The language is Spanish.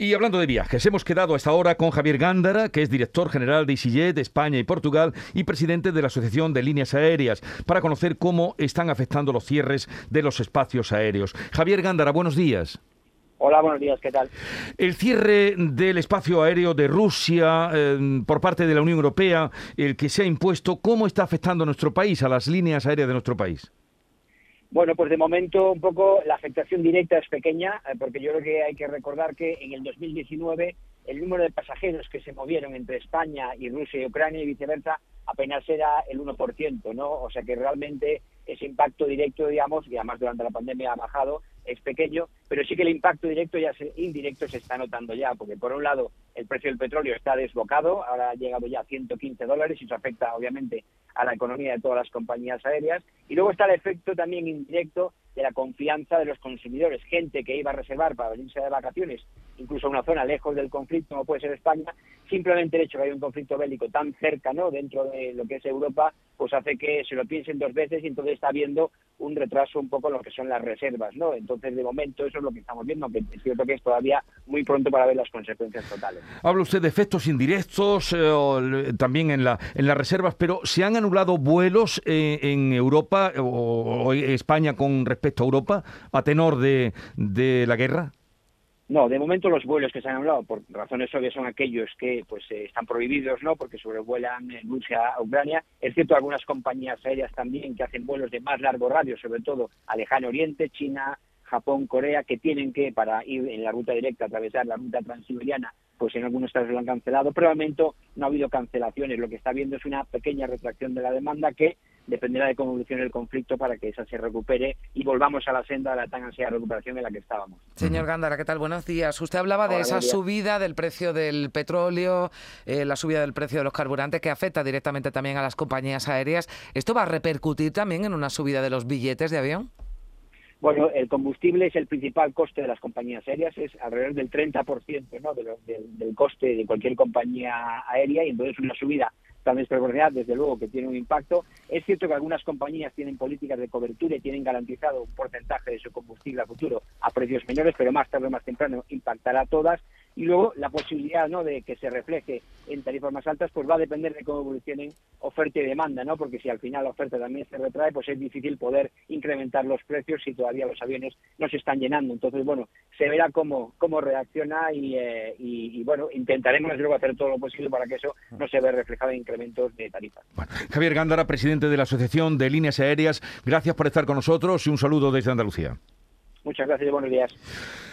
Y hablando de viajes, hemos quedado hasta ahora con Javier Gándara, que es director general de EasyJet de España y Portugal y presidente de la Asociación de Líneas Aéreas, para conocer cómo están afectando los cierres de los espacios aéreos. Javier Gándara, buenos días. Hola, buenos días, ¿qué tal? El cierre del espacio aéreo de Rusia eh, por parte de la Unión Europea, el que se ha impuesto, ¿cómo está afectando a nuestro país, a las líneas aéreas de nuestro país? Bueno, pues de momento un poco la afectación directa es pequeña, eh, porque yo creo que hay que recordar que en el 2019 el número de pasajeros que se movieron entre España y Rusia y Ucrania y viceversa apenas era el 1%, ¿no? O sea que realmente ese impacto directo, digamos, y además durante la pandemia ha bajado, es pequeño, pero sí que el impacto directo y indirecto se está notando ya, porque por un lado el precio del petróleo está desbocado, ahora ha llegado ya a 115 dólares y eso afecta obviamente a la economía de todas las compañías aéreas, y luego está el efecto también indirecto de la confianza de los consumidores, gente que iba a reservar para venirse de vacaciones, incluso a una zona lejos del conflicto, como puede ser España, simplemente el hecho de que hay un conflicto bélico tan cerca, ¿no?, dentro de lo que es Europa, pues hace que se lo piensen dos veces y entonces está habiendo un retraso un poco en lo que son las reservas, ¿no? Entonces, de momento, eso es lo que estamos viendo, aunque es cierto que es todavía muy pronto para ver las consecuencias totales. Habla usted de efectos indirectos eh, también en, la, en las reservas, pero ¿se han anulado vuelos eh, en Europa o, España con respecto a Europa a tenor de, de la guerra? No, de momento los vuelos que se han hablado, por razones obvias, son aquellos que pues eh, están prohibidos, ¿no? Porque sobrevuelan Rusia a Ucrania. Es cierto, algunas compañías aéreas también que hacen vuelos de más largo radio, sobre todo a Lejano Oriente, China, Japón, Corea, que tienen que, para ir en la ruta directa, atravesar la ruta transiberiana, pues en algunos casos lo han cancelado. Pero de momento no ha habido cancelaciones. Lo que está viendo es una pequeña retracción de la demanda que dependerá de cómo evolucione el conflicto para que esa se recupere y volvamos a la senda de la tan ansiada recuperación en la que estábamos. Señor Gándara, ¿qué tal? Buenos días. Usted hablaba de esa subida del precio del petróleo, eh, la subida del precio de los carburantes que afecta directamente también a las compañías aéreas. ¿Esto va a repercutir también en una subida de los billetes de avión? Bueno, el combustible es el principal coste de las compañías aéreas, es alrededor del 30% ¿no? del coste de cualquier compañía aérea y entonces una subida tan desproporcionada, desde luego que tiene un impacto. Es cierto que algunas compañías tienen políticas de cobertura y tienen garantizado un porcentaje de su combustible a futuro a precios menores, pero más tarde o más temprano impactará a todas y luego la posibilidad ¿no? de que se refleje en tarifas más altas pues va a depender de cómo evolucionen oferta y demanda, ¿no? porque si al final la oferta también se retrae, pues es difícil poder incrementar los precios si todavía los aviones no se están llenando. Entonces, bueno, se verá cómo, cómo reacciona y, eh, y, bueno, intentaremos luego hacer todo lo posible para que eso no se vea reflejado en incrementos de tarifas. Javier Gándara, presidente de la Asociación de Líneas Aéreas, gracias por estar con nosotros y un saludo desde Andalucía. Muchas gracias y buenos días.